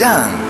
DJ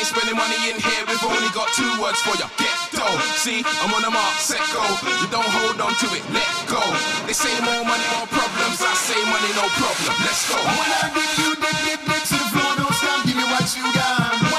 ain't spending money in here, we've only got two words for you. Get dough. See, I'm on the mark, set go. You don't hold on to it, let go. They say more money, more problems. I say money, no problem. Let's go. When I give you dip, dip, dip to the floor, don't stop, give me what you got.